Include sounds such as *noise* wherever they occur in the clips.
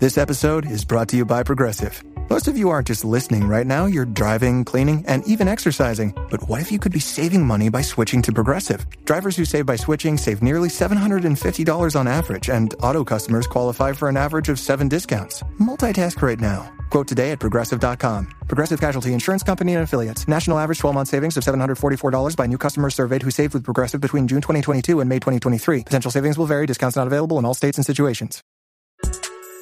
This episode is brought to you by Progressive. Most of you aren't just listening right now, you're driving, cleaning, and even exercising. But what if you could be saving money by switching to Progressive? Drivers who save by switching save nearly $750 on average, and auto customers qualify for an average of seven discounts. Multitask right now. Quote today at progressive.com. Progressive Casualty Insurance Company and affiliates. National average 12 month savings of $744 by new customers surveyed who saved with Progressive between June 2022 and May 2023. Potential savings will vary, discounts not available in all states and situations.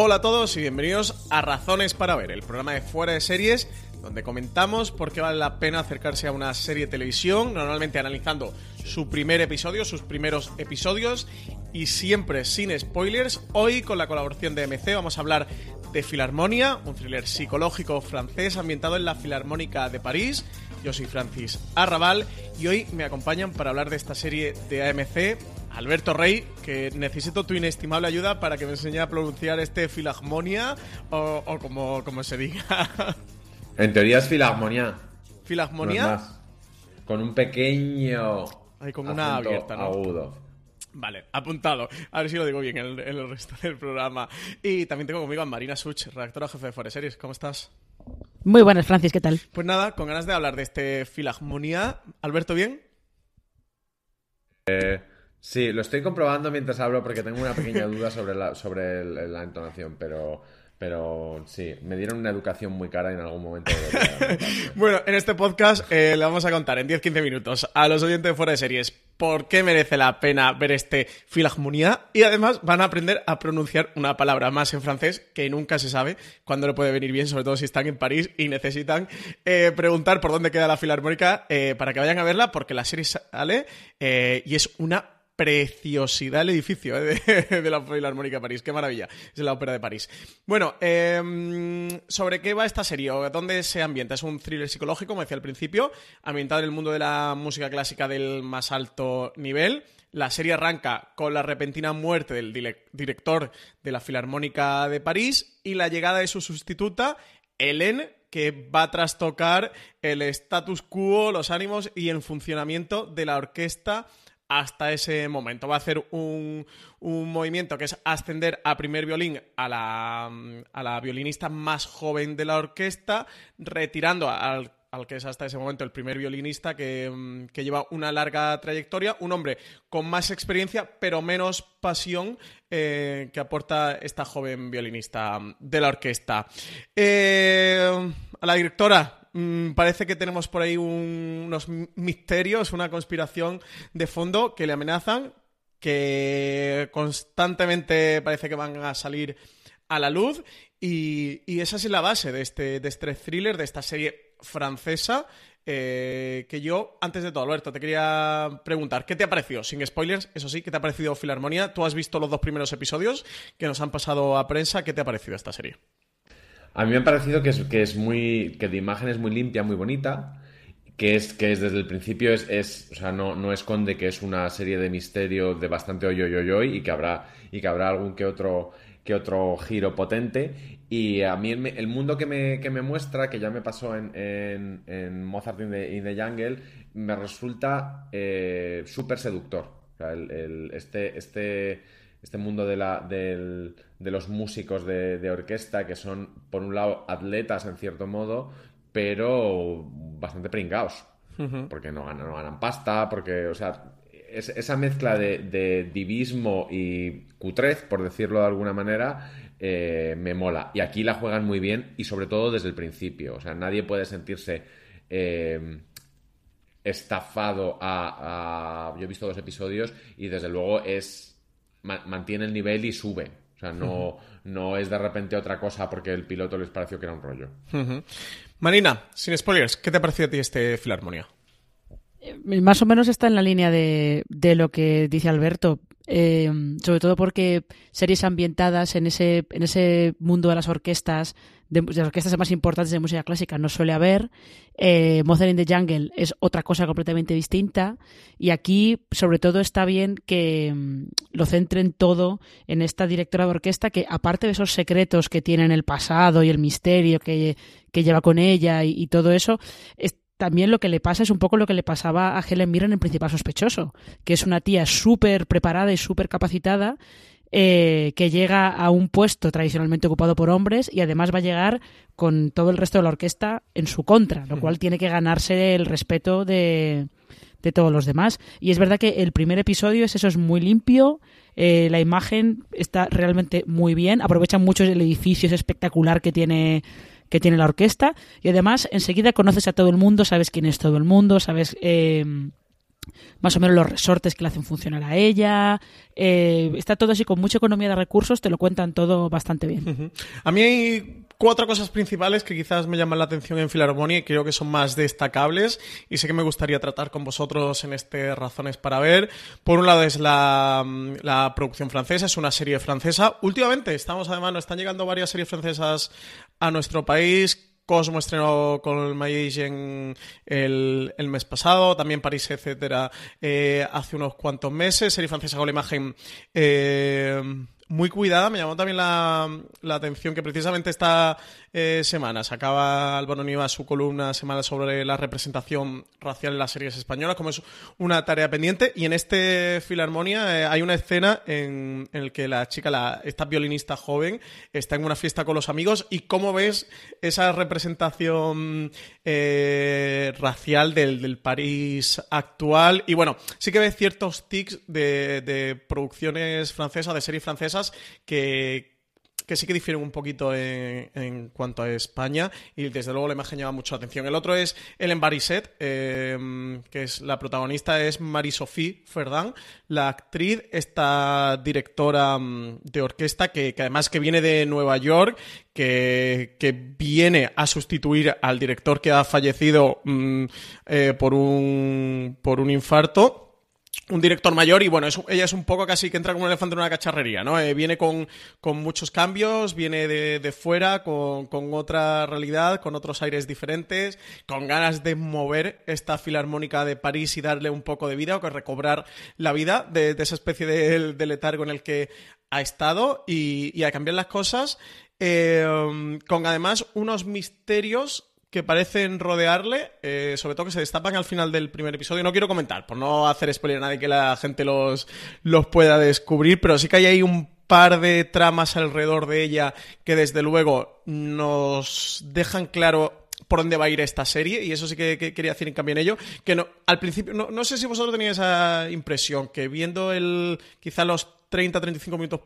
Hola a todos y bienvenidos a Razones para Ver, el programa de fuera de series donde comentamos por qué vale la pena acercarse a una serie de televisión, normalmente analizando su primer episodio, sus primeros episodios y siempre sin spoilers. Hoy con la colaboración de MC vamos a hablar de Filarmonia, un thriller psicológico francés ambientado en la Filarmónica de París. Yo soy Francis Arrabal y hoy me acompañan para hablar de esta serie de AMC Alberto Rey, que necesito tu inestimable ayuda para que me enseñe a pronunciar este Filharmonia o, o como, como se diga. *laughs* En teoría es es más. Con un pequeño. Ay, con una abierta, ¿no? Agudo. Vale, apuntado. A ver si lo digo bien en el, en el resto del programa. Y también tengo conmigo a Marina Such, redactora jefe de Fuera de Series. ¿Cómo estás? Muy buenas, Francis, ¿qué tal? Pues nada, con ganas de hablar de este Filharmonia. Alberto, ¿bien? Sí, lo estoy comprobando mientras hablo porque tengo una pequeña duda sobre la, sobre la entonación, pero, pero sí, me dieron una educación muy cara en algún momento. *laughs* Bueno, en este podcast eh, le vamos a contar en 10-15 minutos a los oyentes de Fuera de Series por qué merece la pena ver este Filharmonia y además van a aprender a pronunciar una palabra más en francés que nunca se sabe cuándo le puede venir bien, sobre todo si están en París y necesitan eh, preguntar por dónde queda la Filarmónica eh, para que vayan a verla porque la serie sale y es una preciosidad el edificio eh, *laughs* de, la Filarmónica de París. Qué maravilla. Es la ópera de París. Bueno, eh, ¿sobre qué va esta serie? ¿O ¿Dónde se ambienta? Es un thriller psicológico, como decía al principio, ambientado en el mundo de la música clásica del más alto nivel. La serie arranca con la repentina muerte del director de la Filarmónica de París y la llegada de su sustituta, Hélène, que va a trastocar el status quo, los ánimos y el funcionamiento de la orquesta hasta ese momento. Va a hacer un, un movimiento que es ascender a primer violín a la, a la violinista más joven de la orquesta, retirando al, al que es hasta ese momento el primer violinista que, mm, que lleva una larga trayectoria, un hombre con más experiencia pero menos pasión eh, que aporta esta joven violinista de la orquesta. Eh, a la directora, mm, parece que tenemos por ahí un- unos misterios, una conspiración de fondo que le amenazan, que constantemente parece que van a salir a la luz y, y esa es la base de este, de este thriller, de esta serie francesa. eh, que yo, antes de todo, Alberto, te quería preguntar, ¿qué te ha parecido? Sin spoilers, eso sí, ¿qué te ha parecido Filarmonía? Tú has visto los dos primeros episodios que nos han pasado a prensa, ¿qué te ha parecido esta serie? A mí me ha parecido que es, que es muy. que de imagen es muy limpia, muy bonita. Que es, que es desde el principio es, es o sea, no, no esconde que es una serie de misterio de bastante hoy, y que habrá, y que habrá algún que otro, que otro giro potente. Y a mí el, el mundo que me, que me muestra, que ya me pasó en, en, Mozart in the, Jungle, me resulta eh, súper seductor. El- este, este, este mundo de, la, del- de los músicos de, de orquesta, que son, por un lado, atletas en cierto modo, pero bastante pringados. Porque no ganan, no ganan pasta, porque, o sea, es- esa mezcla de, de divismo y cutrez, por decirlo de alguna manera, eh, me mola. Y aquí la juegan muy bien y sobre todo desde el principio. O sea, nadie puede sentirse eh, estafado a, a- Yo he visto dos episodios y desde luego es... ma- mantiene el nivel y sube. O sea, no, no es de repente otra cosa porque el piloto les pareció que era un rollo. Marina, sin spoilers, ¿qué te ha parecido a ti este Filarmonía? Más o menos está en la línea de, de lo que dice Alberto. eh, sobre todo porque series ambientadas en ese, en ese mundo de las orquestas, de, las orquestas más importantes de música clásica, no suele haber. Eh, Mozart in the Jungle es otra cosa completamente distinta. Y aquí, sobre todo, está bien que mm, lo centren todo en esta directora de orquesta que, aparte de esos secretos que tiene en el pasado y el misterio que, que lleva con ella y, y todo eso, es- también lo que le pasa es un poco lo que le pasaba a Helen Mirren en Principal Sospechoso, que es una tía súper preparada y súper capacitada eh, que llega a un puesto tradicionalmente ocupado por hombres y además va a llegar con todo el resto de la orquesta en su contra, lo cual tiene que ganarse el respeto de, de todos los demás. Y es verdad que el primer episodio es eso, es muy limpio, eh, la imagen está realmente muy bien, aprovechan mucho el edificio, es espectacular que tiene que tiene la orquesta y además enseguida conoces a todo el mundo, sabes quién es todo el mundo, sabes eh, más o menos los resortes que le hacen funcionar a ella, eh, está todo así con mucha economía de recursos, te lo cuentan todo bastante bien. A mí hay cuatro cosas principales que quizás me llaman la atención en Filarmonía y creo que son más destacables y sé que me gustaría tratar con vosotros en este Razones para Ver. Por un lado es la, la producción francesa, es una serie francesa. Últimamente estamos además, nos están llegando varias series francesas a nuestro país. Cosmo estrenó con el Magician el, el mes pasado, también París, etcétera, eh, hace unos cuantos meses. Serie francesa con la imagen eh, muy cuidada. Me llamó también la, la atención que precisamente esta eh, semana sacaba Álvaro Niva su columna semanal sobre la representación racial en las series españolas, como es una tarea pendiente. Y en este Filarmonia eh, hay una escena en, en el que la chica, la, esta violinista joven, está en una fiesta con los amigos. ¿Y cómo ves esa representación eh, racial del, del París actual? Y bueno, sí que ves ciertos tics de, de producciones francesas, de series francesas, que, que sí que difieren un poquito en, en cuanto a España y desde luego la imagen llama mucho la atención. El otro es Ellen Barisset, eh, que es la protagonista, es Marie-Sophie Ferdin, la actriz, esta directora mm, de orquesta que, que además que viene de Nueva York, que, que viene a sustituir al director que ha fallecido mm, eh, por, un, por un infarto un director mayor y bueno, es, ella es un poco casi que entra como un elefante en una cacharrería, ¿no? Eh, viene con, con, muchos cambios, viene de, de fuera, con, con, otra realidad, con otros aires diferentes, con ganas de mover esta filarmónica de París y darle un poco de vida o que recobrar la vida de, esa especie de, de, letargo en el que ha estado y, y a cambiar las cosas, eh, con además unos misterios que parecen rodearle, eh, sobre todo que se destapan al final del primer episodio. No quiero comentar, por no hacer spoiler a nadie que la gente los, los pueda descubrir, pero sí que hay ahí un par de tramas alrededor de ella que desde luego nos dejan claro por dónde va a ir esta serie y eso sí que, que quería decir en cambio en ello que no al principio no, no sé si vosotros teníais esa impresión que viendo el quizá los 30 35 minutos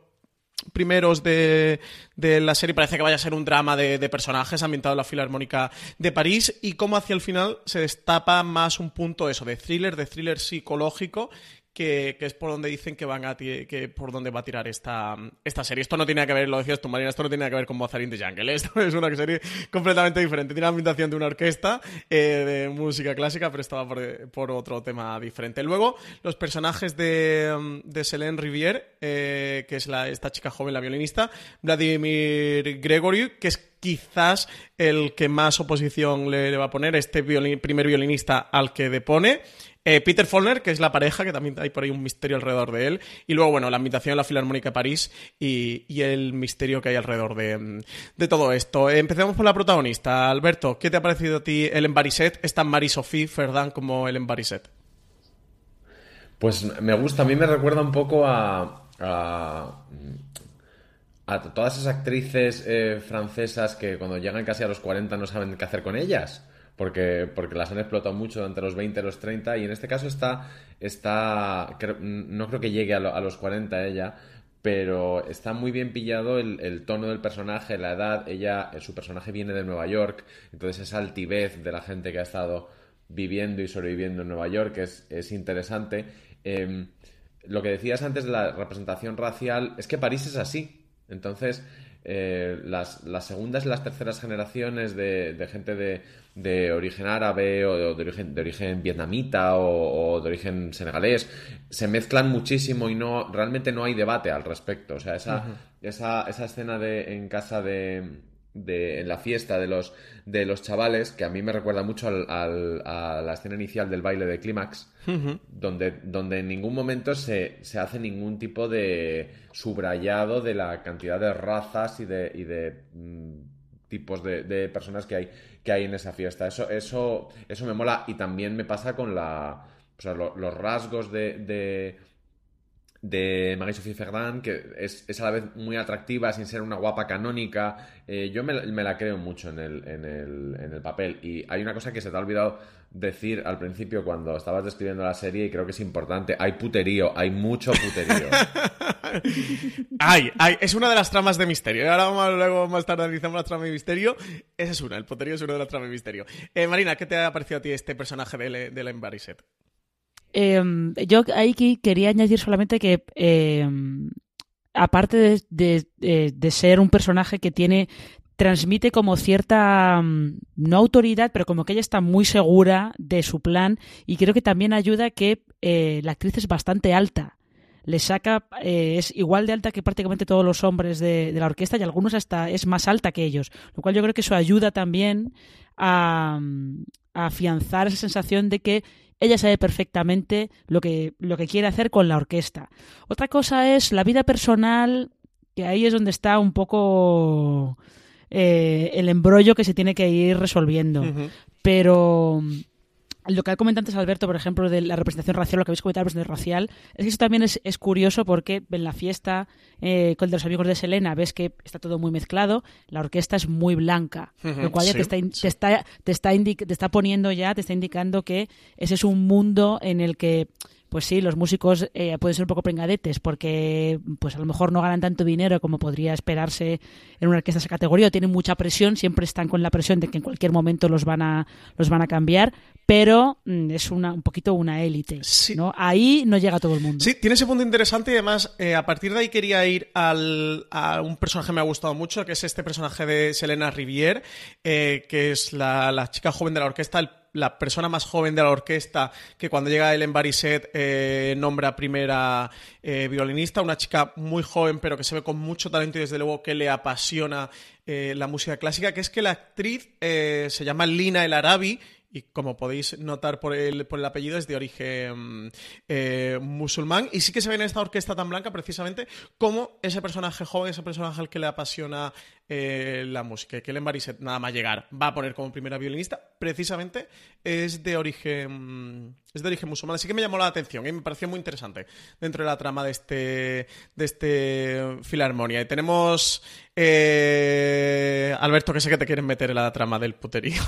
primeros de, de, la serie. Parece que vaya a ser un drama de, de, personajes ambientado en la Filarmónica de París. Y cómo hacia el final se destapa más un punto eso de thriller, de thriller psicológico que, es por donde dicen que van a que por donde va a tirar esta, esta serie. Esto no tiene que ver, lo decías tú, Marina, esto no tiene que ver con Mozart in the Jungle. *laughs* Esto es una serie completamente diferente. Tiene la ambientación de una orquesta eh, de música clásica, pero estaba por, por otro tema diferente. Luego, los personajes de, mm, de Selene Rivière, eh, que es la, esta chica joven, la violinista, Vladimir Gregory, que es quizás el que más oposición le, va a poner, este primer violinista al que depone. Eh, Peter Follner, que es la pareja, que también hay por ahí un misterio alrededor de él. Y luego, bueno, la invitación a la Filarmónica de París y, el misterio que hay alrededor de, todo esto. Empecemos por la protagonista. Alberto, ¿qué te ha parecido a ti el Barisset? Es tan Marie-Sophie Ferdan como el Barisset. Pues me gusta, a mí me recuerda un poco a, todas esas actrices eh, francesas que cuando llegan casi a los 40 no saben qué hacer con ellas, porque, porque las han explotado mucho entre los 20 y los 30, y en este caso está, está no creo que llegue a, lo- a los 40 ella, pero está muy bien pillado el, tono del personaje, la edad, ella, eh, su personaje viene de Nueva York, entonces esa altivez de la gente que ha estado viviendo y sobreviviendo en Nueva York es, es interesante. Eh, lo que decías antes de la representación racial es que París es así. Entonces, eh, las, las segundas y las terceras generaciones de, de gente de, de origen árabe o de origen, de origen vietnamita o, o de origen senegalés se mezclan muchísimo y no realmente no hay debate al respecto. O sea, esa, esa, esa escena de, en casa de, de- en la fiesta de los, de los chavales, que a mí me recuerda mucho al- al- a la escena inicial del baile de Clímax, donde, donde en ningún momento se, se hace ningún tipo de subrayado de la cantidad de razas y de, y de mm, tipos de, de personas que hay, que hay en esa fiesta. Eso, eso, eso me mola y también me pasa con la, o sea, lo- los rasgos de- de, de Marie-Sophie Ferrand, que es, es a la vez muy atractiva sin ser una guapa canónica. Eh, yo me, la- creo mucho en el, en, el, en el papel. Y hay una cosa que se te ha olvidado decir al principio cuando estabas describiendo la serie y creo que es importante. Hay puterío, hay mucho puterío. *laughs* Ay, ay, es una de las tramas de misterio. Ahora vamos, luego más tarde analizamos la trama de misterio. Esa es una, el poterío es una de las tramas de misterio. Eh, Marina, ¿qué te ha parecido a ti este personaje de, de la Embarisset? Eh, yo ahí que- quería añadir solamente que, eh, aparte de, de- de ser un personaje que tiene transmite como cierta mm, no autoridad, pero como que ella está muy segura de su plan y creo que también ayuda que eh, la actriz es bastante alta. Le saca, eh, es igual de alta que prácticamente todos los hombres de, de la orquesta y algunos hasta es más alta que ellos, lo cual yo creo que eso ayuda también a, mm, a afianzar esa sensación de que ella sabe perfectamente lo que, lo que quiere hacer con la orquesta. Otra cosa es la vida personal, que ahí es donde está un poco eh, el embrollo que se tiene que ir resolviendo. Pero lo que ha comentado antes Alberto, por ejemplo, de la representación racial, lo que habéis comentado de la representación racial, es que eso también es, es curioso porque en la fiesta eh, con los amigos de Selena ves que está todo muy mezclado, la orquesta es muy blanca, lo cual ya sí, te, está, sí. te, está, te, está indi- te está poniendo ya, te está indicando que ese es un mundo en el que pues sí, los músicos eh, pueden ser un poco pringadetes porque pues a lo mejor no ganan tanto dinero como podría esperarse en una orquesta de esa categoría o tienen mucha presión, siempre están con la presión de que en cualquier momento los van a, los van a cambiar, pero mm, es una, un poquito una élite. Sí. ¿no? Ahí no llega todo el mundo. Sí, tiene ese punto interesante y además eh, a partir de ahí quería ir al, a un personaje que me ha gustado mucho, que es este personaje de Selena Rivière, eh, que es la, la chica joven de la orquesta, el- la persona más joven de la orquesta, que cuando llega el Barisset eh, nombra primera eh, violinista, una chica muy joven pero que se ve con mucho talento y desde luego que le apasiona eh, la música clásica, que es que la actriz eh, se llama Lina El Arabi y como podéis notar por el, por el apellido es de origen musulmán. Y sí que se ve en esta orquesta tan blanca precisamente como ese personaje joven, ese personaje al que le apasiona eh, la música y que Ellen Barisset nada más llegar va a poner como primera violinista precisamente es de origen es de origen musulmán. Así que me llamó la atención y me pareció muy interesante dentro de la trama de este de este Filarmonia. Y tenemos eh, Alberto que sé que te quieren meter en la trama del puterío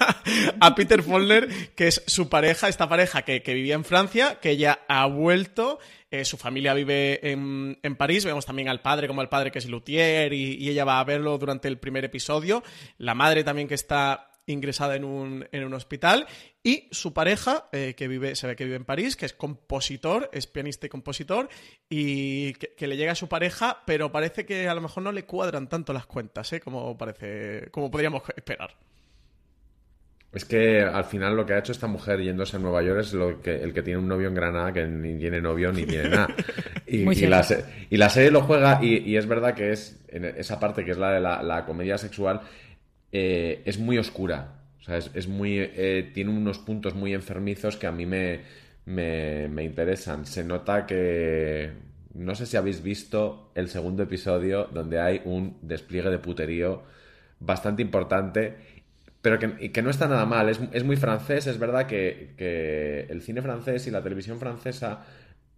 *laughs* a Peter Follner, que es su pareja, esta pareja que, que vivía en Francia, que ella ha vuelto, eh, su familia vive en, en París, vemos también al padre como al padre que es luthier y, y ella va a verlo durante el primer episodio, la madre también que está ingresada en un, en un hospital y su pareja, eh, que vive, se ve que vive en París, que es compositor, es pianista y compositor, y que, le llega a su pareja, pero parece que a lo mejor no le cuadran tanto las cuentas, ¿eh? como parece, como podríamos esperar. Es que al final lo que ha hecho esta mujer yéndose a Nueva York es lo que, el que tiene un novio en Granada que ni tiene novio ni tiene nada. *laughs* Y, la, serie lo juega y, es verdad que es en esa parte que es la de la, comedia sexual eh, es muy oscura. O sea, es, muy eh, tiene unos puntos muy enfermizos que a mí me, me, me interesan. Se nota que no sé si habéis visto el segundo episodio donde hay un despliegue de puterío bastante importante pero que, no está nada mal. Es, muy francés, es verdad que, el cine francés y la televisión francesa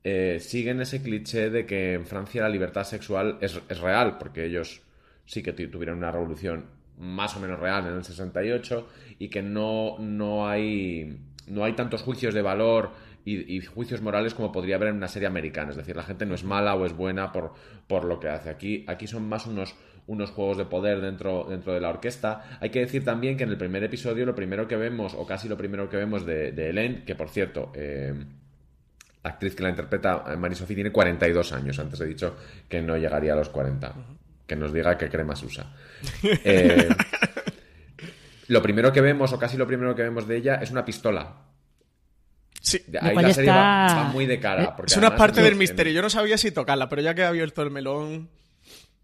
eh, siguen ese cliché de que en Francia la libertad sexual es, real, porque ellos sí que tuvieron una revolución más o menos real en el 68 y que no, no, hay, no hay tantos juicios de valor y, juicios morales como podría haber en una serie americana. Es decir, la gente no es mala o es buena por, por lo que hace. Aquí, aquí son más unos unos juegos de poder dentro, dentro de la orquesta. Hay que decir también que en el primer episodio lo primero que vemos, o casi lo primero que vemos de, de que por cierto, eh, la actriz que la interpreta, eh, Marie-Sophie, tiene 42 años. Antes he dicho que no llegaría a los 40. Que nos diga qué cremas usa. Eh, *laughs* lo primero que vemos, o casi lo primero que vemos de ella, es una pistola. Sí, ahí la serie va, muy de cara. es una parte del misterio. Yo no sabía si tocarla, pero ya que ha abierto el melón.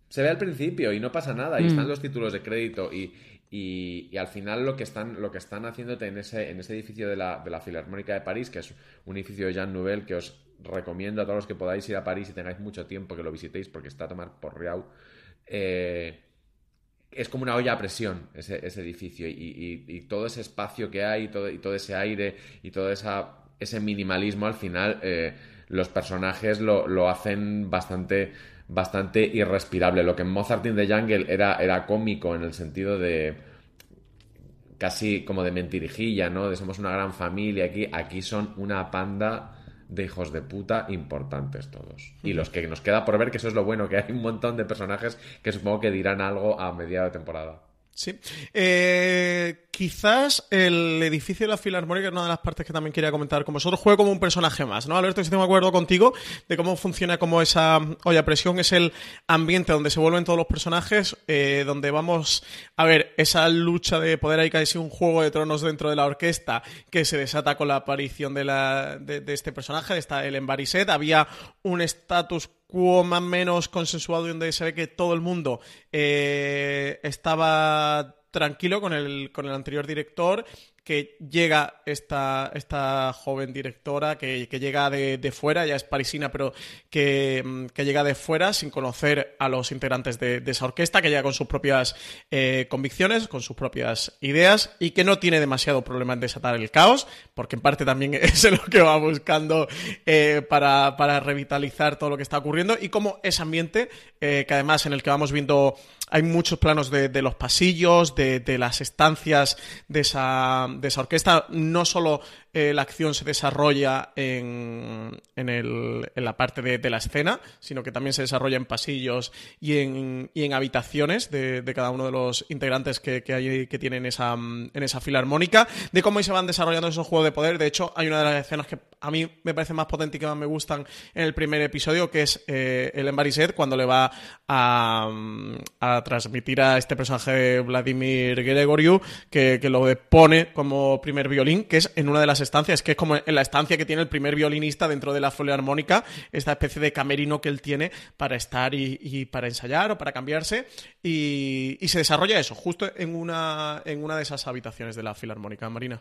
Se ve al principio y no pasa nada, y mm. están los títulos de crédito y, y, al final lo que están, lo que están haciéndote en ese, en ese edificio de la, de la Filarmónica de París, que es un edificio de Jean Nouvel que os recomiendo a todos los que podáis ir a París y tengáis mucho tiempo que lo visitéis porque está a tomar por Riau. Eh, es como una olla a presión ese, edificio y, todo ese espacio que hay y todo, y todo ese aire y todo esa, ese minimalismo al final eh, los personajes lo, lo hacen bastante bastante irrespirable. Lo que en Mozart in the Jungle era, era cómico en el sentido de casi como de mentirijilla, ¿no? De somos una gran familia aquí. Aquí son una panda de hijos de puta importantes todos. Y los que nos queda por ver, que eso es lo bueno, que hay un montón de personajes que supongo que dirán algo a mediados de temporada. Sí. Eh, quizás el edificio de la Filarmónica es una de las partes que también quería comentar con vosotros. Juega como un personaje más, ¿no? Alberto, estoy de acuerdo contigo de cómo funciona como esa olla presión. Es el ambiente donde se vuelven todos los personajes, eh, donde vamos a ver esa lucha de poder ahí casi un juego de tronos dentro de la orquesta que se desata con la aparición de, la, de, este personaje, de esta Ellen Barisset. Había un estatus más o menos consensuado y donde se ve que todo el mundo eh, estaba tranquilo con el, con el anterior director que llega esta, esta joven directora, que, llega de, fuera, ya es parisina, pero que, mm, que, llega de fuera sin conocer a los integrantes de, esa orquesta, que llega con sus propias eh, convicciones, con sus propias ideas y que no tiene demasiado problema en desatar el caos, porque en parte también *laughs* es lo que va buscando eh, para, para, revitalizar todo lo que está ocurriendo y como ese ambiente, eh, que además en el que vamos viendo hay muchos planos de, de los pasillos, de, de, las estancias de esa, de esa orquesta, no solo eh, la acción se desarrolla en, en, el, en la parte de, la escena, sino que también se desarrolla en pasillos y en, y en habitaciones de, de, cada uno de los integrantes que, que, tienen esa, en esa filarmónica, de cómo se van desarrollando esos juegos de poder. De hecho, hay una de las escenas que a mí me parece más potente y que más me gustan en el primer episodio, que es eh, el Embariset, cuando le va a, a, transmitir a este personaje de Vladimir Gregoriou, que, que lo pone como primer violín, que es en una de las estancias, que es como en la estancia que tiene el primer violinista dentro de la armónica, esta especie de camerino que él tiene para estar y, para ensayar o para cambiarse, y, se desarrolla eso, justo en una, en una de esas habitaciones de la filarmónica marina.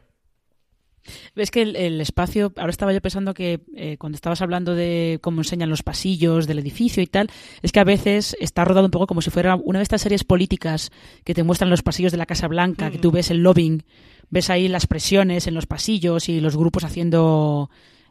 Ves que el, espacio, ahora estaba yo pensando que eh, cuando estabas hablando de cómo enseñan los pasillos del edificio y tal, es que a veces está rodado un poco como si fuera una de estas series políticas que te muestran los pasillos de la Casa Blanca, que tú ves el lobbying ves ahí las presiones en los pasillos y los grupos haciendo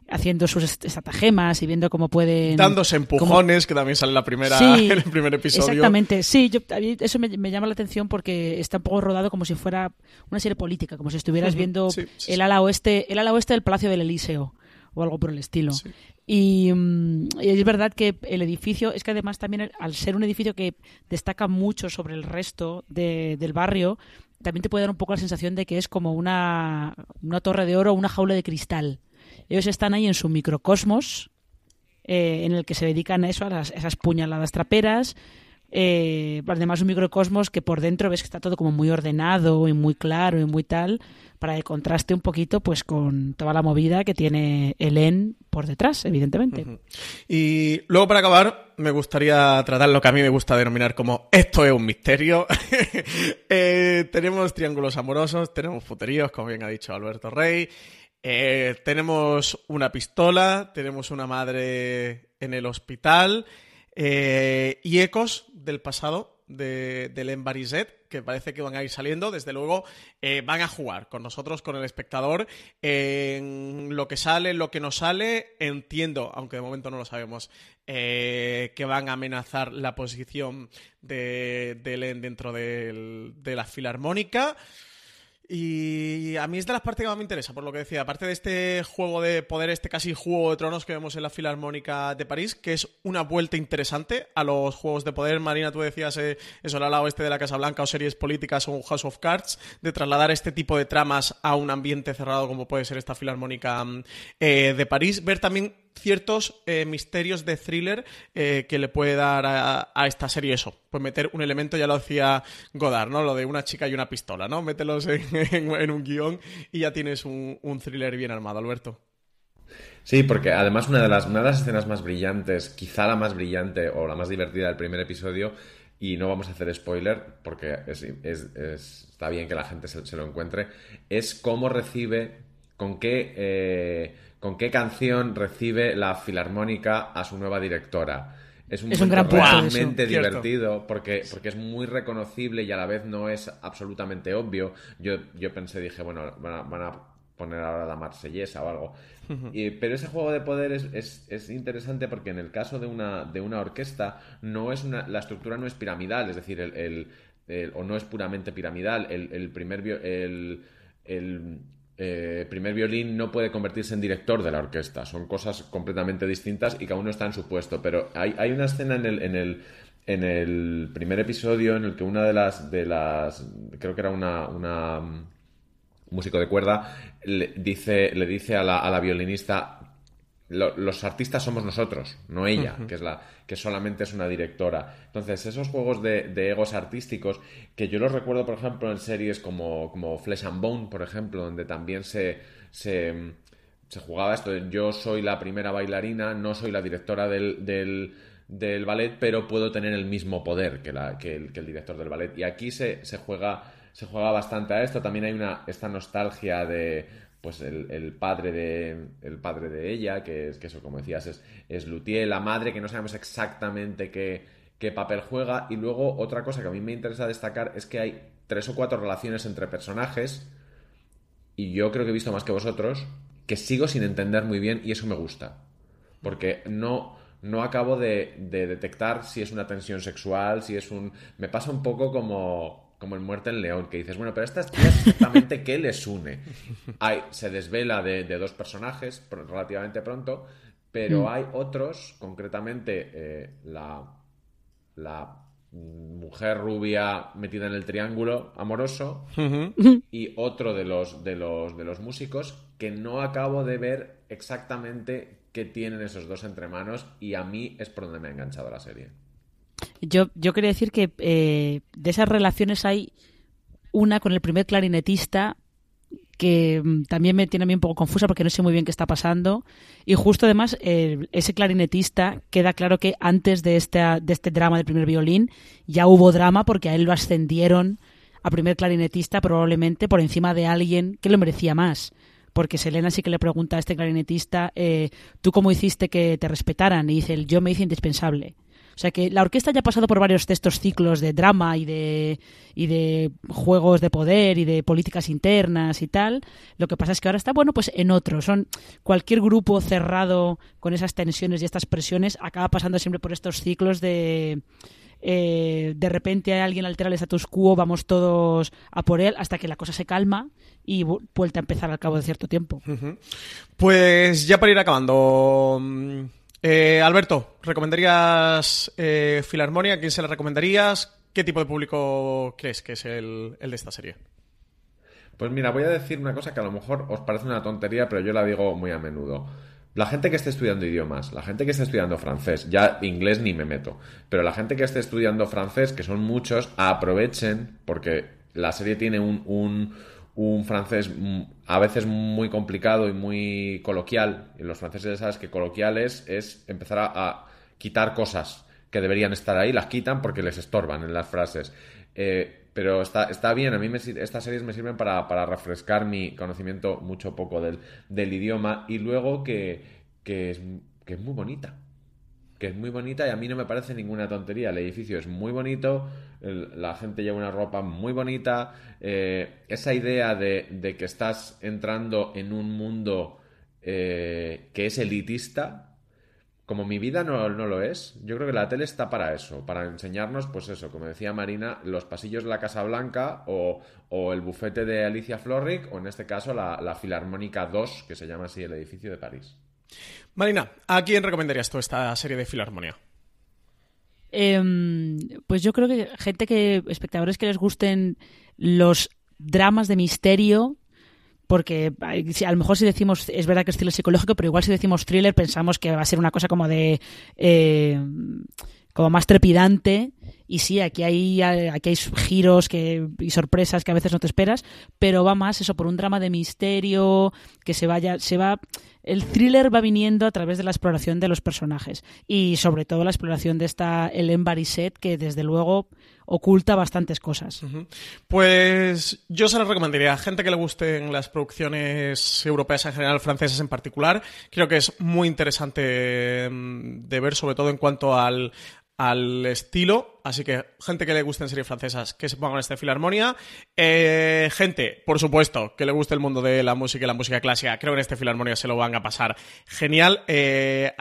haciendo sus estratagemas y viendo cómo pueden... Dándose empujones, que también sale la primera, *laughs* en el primer episodio. Exactamente, sí, yo, eso me, llama la atención porque está un poco rodado como si fuera una serie política, como si estuvieras viendo el ala oeste el ala oeste del Palacio del Elíseo o algo por el estilo. Y, mm, y, es verdad que el edificio, es que además también al ser un edificio que destaca mucho sobre el resto de, del barrio, también te puede dar un poco la sensación de que es como una, una torre de oro o una jaula de cristal. Ellos están ahí en su microcosmos, eh, en el que se dedican a eso, a las, esas puñaladas traperas. Eh, además, un microcosmos que por dentro ves que está todo como muy ordenado y muy claro y muy tal, para que contraste un poquito pues con toda la movida que tiene Helen por detrás, evidentemente. Y luego, para acabar, me gustaría tratar lo que a mí me gusta denominar como esto es un misterio. *laughs* Eh, tenemos triángulos amorosos, tenemos puteríos, como bien ha dicho Alberto Rey. Eh, tenemos una pistola, tenemos una madre en el hospital eh, y ecos del pasado de, del Embarizet, que parece que van a ir saliendo. Desde luego, eh, van a jugar con nosotros, con el espectador, en lo que sale, lo que no sale. Entiendo, aunque de momento no lo sabemos, eh, que van a amenazar la posición de, Len dentro de la filarmónica. Y a mí es de las partes que más me interesa, por lo que decía, aparte de este juego de poder, este casi juego de tronos que vemos en la Filarmónica de París, que es una vuelta interesante a los juegos de poder. Marina, tú decías eh, eso, al lado este de la Casa Blanca o series políticas o House of Cards, de trasladar este tipo de tramas a un ambiente cerrado como puede ser esta Filarmónica mm, eh, de París. Ver también ciertos eh, misterios de thriller eh, que le puede dar a, esta serie eso. Pues meter un elemento, ya lo decía Godard, ¿no? Lo de una chica y una pistola, ¿no? Mételos en, *laughs* un guion y ya tienes un, thriller bien armado, Alberto. Sí, porque además una de, las, una de las escenas más brillantes, quizá la más brillante o la más divertida del primer episodio, y no vamos a hacer spoiler porque es, es- es- está bien que la gente se, se lo encuentre, es cómo recibe, con qué, eh, con qué canción recibe la filarmónica a su nueva directora. Es un, Es un gran eso. realmente divertido porque, porque es muy reconocible y a la vez no es absolutamente obvio. Yo, yo pensé, dije, bueno, van a, van a poner ahora la marsellesa o algo. Y- pero ese juego de poder es, es- es interesante porque en el caso de una, de una orquesta no es una, la estructura no es piramidal, es decir, el, el- el- o no es puramente piramidal. El, el primer el, el, eh, primer violín no puede convertirse en director de la orquesta. Son cosas completamente distintas y cada uno está en su puesto. Pero hay, hay una escena en el, en el en el primer episodio en el que una de las de las creo que era una, una mm, músico de cuerda le dice le dice a la, a la violinista "Lo- los artistas somos nosotros, no ella, que es la que solamente es una directora. Entonces, esos juegos de, de egos artísticos, que yo los recuerdo, por ejemplo, en series como, como Flesh and Bone, por ejemplo, donde también se, se, se jugaba esto. Yo soy la primera bailarina, no soy la directora del, del, del ballet, pero puedo tener el mismo poder que, la, que, el, que el director del ballet. Y aquí se, se juega se juega bastante a esto. También hay una esta nostalgia de pues el, padre de el padre de ella, que es que eso, como decías, es, es Luthier, la madre, que no sabemos exactamente qué, qué papel juega. Y luego otra cosa que a mí me interesa destacar es que hay tres o cuatro relaciones entre personajes, y yo creo que he visto más que vosotros, que sigo sin entender muy bien, y eso me gusta. Porque no, no acabo de detectar si es una tensión sexual, si es un. Me pasa un poco como, como en Muerte en León, que dices, bueno, pero estas tías exactamente qué les une. Hay, se desvela de, de dos personajes relativamente pronto, pero hay otros, concretamente eh, la, la mujer rubia metida en el triángulo amoroso y otro de los, de los de los músicos que no acabo de ver exactamente qué tienen esos dos entre manos y a mí es por donde me ha enganchado la serie. Yo, yo quería decir que eh, de esas relaciones hay una con el primer clarinetista que mm, también me tiene a mí un poco confusa porque no sé muy bien qué está pasando. Y justo además, ese clarinetista queda claro que antes de, esta, de este drama del primer violín ya hubo drama porque a él lo ascendieron a primer clarinetista probablemente por encima de alguien que lo merecía más. Porque Selena sí que le pregunta a este clarinetista, eh, ¿tú cómo hiciste que te respetaran? Y dice, yo me hice indispensable. O sea que la orquesta ya ha pasado por varios de estos ciclos de drama y de, y de juegos de poder y de políticas internas y tal. Lo que pasa es que ahora está, bueno, pues en otro. Son cualquier grupo cerrado con esas tensiones y estas presiones acaba pasando siempre por estos ciclos de eh, de repente alguien altera el status quo, vamos todos a por él hasta que la cosa se calma y vu- vuelta a empezar al cabo de cierto tiempo. Pues ya para ir acabando. Eh, Alberto, ¿recomendarías eh, Filarmonia? ¿A quién se la recomendarías? ¿Qué tipo de público crees que es el, el de esta serie? Pues mira, voy a decir una cosa que a lo mejor os parece una tontería, pero yo la digo muy a menudo. La gente que esté estudiando idiomas, la gente que esté estudiando francés, ya inglés ni me meto, pero la gente que esté estudiando francés, que son muchos, aprovechen, porque la serie tiene un, un, un francés mm, a veces muy complicado y muy coloquial, y los franceses ya sabes que coloquial es, empezar a, quitar cosas que deberían estar ahí, las quitan porque les estorban en las frases. Eh, pero está, está bien, a mí me, estas series me sirven para, para refrescar mi conocimiento mucho poco del, del idioma y luego que, que, es, que es muy bonita. Que es muy bonita y a mí no me parece ninguna tontería. El edificio es muy bonito, la gente lleva una ropa muy bonita. eh, esa idea de, de que estás entrando en un mundo eh, que es elitista, como mi vida no, no lo es, yo creo que la tele está para eso, para enseñarnos, pues eso, como decía Marina, los pasillos de la Casa Blanca o, o el bufete de Alicia Florrick, o en este caso la, la Filarmónica 2, que se llama así el edificio de París. Marina, ¿a quién recomendarías tú esta serie de Filarmonía? Em, pues yo creo que gente que, espectadores que les gusten los dramas de misterio, porque a lo mejor si decimos, es verdad que es thriller psicológico, pero igual si decimos thriller pensamos que va a ser una cosa como de, eh, como más trepidante. Y sí, aquí hay, aquí hay giros que, y sorpresas que a veces no te esperas, pero va más eso por un drama de misterio, que se vaya, se va, el thriller va viniendo a través de la exploración de los personajes y sobre todo la exploración de esta Hélène Barisset, que desde luego oculta bastantes cosas. Pues yo se lo recomendaría a gente que le gusten las producciones europeas en general, francesas en particular. Creo que es muy interesante mm, de ver, sobre todo en cuanto al, al estilo. Así que gente que le gusten series francesas, que se pongan esta Filarmonia. Eh, gente, por supuesto, que le guste el mundo de la música y la música clásica. Creo que en este Filarmonia se lo van a pasar genial. Eh,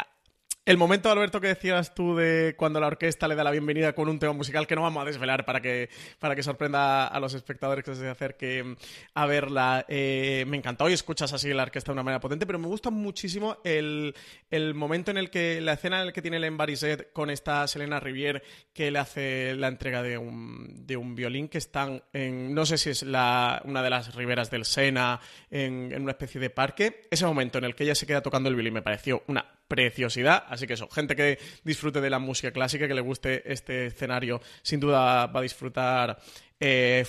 el momento, Alberto, que decías tú de cuando la orquesta le da la bienvenida con un tema musical que no vamos a desvelar para que, para que sorprenda a los espectadores que se acerquen a verla, eh, me encantó y escuchas así la orquesta de una manera potente, pero me gusta muchísimo el, el momento en el que, la escena en la que tiene el Barisset con esta Selena Rivière que le hace la entrega de un, de un violín que están en, no sé si es la, una de las riberas del Sena, en, en una especie de parque. Ese momento en el que ella se queda tocando el violín me pareció una preciosidad. Así que eso, gente que disfrute de la música clásica, que le guste este escenario, sin duda va a disfrutar eh.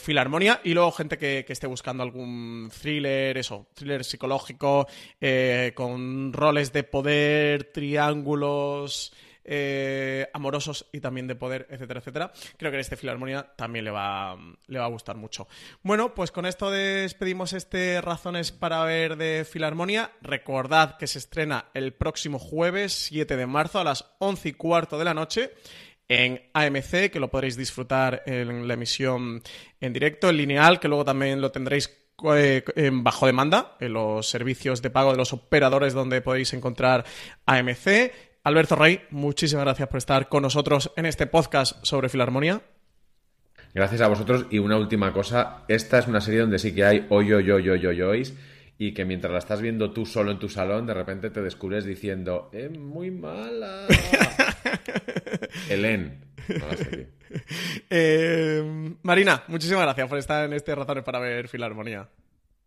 Y luego gente que, que esté buscando algún thriller, eso, thriller psicológico, eh, con roles de poder, triángulos. Eh, amorosos y también de poder, etcétera, etcétera. Creo que en este Filarmonia también le va, le va a gustar mucho. Bueno, pues con esto despedimos este Razones para ver de Filarmonia. Recordad que se estrena el próximo jueves 7 de marzo a las 11 y cuarto de la noche en AMC, que lo podréis disfrutar en la emisión en directo, en lineal, que luego también lo tendréis eh, bajo demanda en los servicios de pago de los operadores donde podéis encontrar AMC. Alberto Rey, muchísimas gracias por estar con nosotros en este podcast sobre Filarmonia. Gracias a vosotros. Y una última cosa, esta es una serie donde sí que hay hoy, hoy, hoy, hoy, hoy, y que mientras la estás viendo tú solo en tu salón, de repente te descubres diciendo, es muy mala. *laughs* Helen. Eh, Marina, muchísimas gracias por estar en este Razones para ver Filarmonía.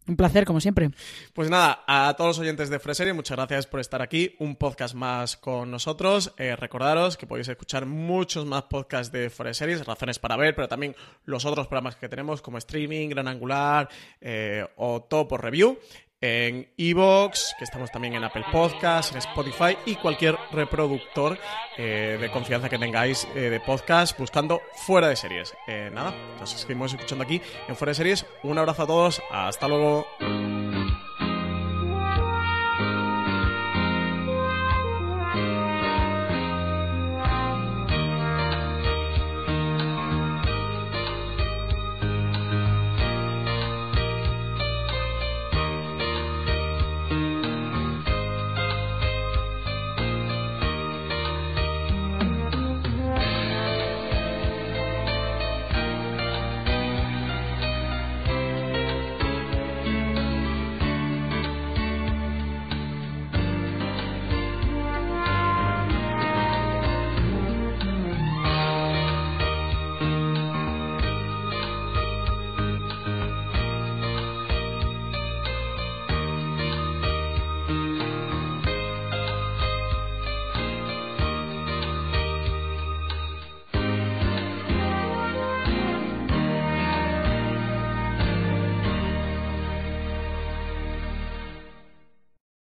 Un placer, como siempre. Pues nada, a todos los oyentes de Freserie, muchas gracias por estar aquí. Un podcast más con nosotros. Eh, recordaros que podéis escuchar muchos más podcasts de Freseries, razones para ver, pero también los otros programas que tenemos como streaming, Gran Angular eh, o Top por Review. En Evox, que estamos también en Apple Podcasts, en Spotify y cualquier reproductor eh, de confianza que tengáis eh, de podcast buscando fuera de series. Eh, nada, nos seguimos escuchando aquí en fuera de series. Un abrazo a todos, hasta luego.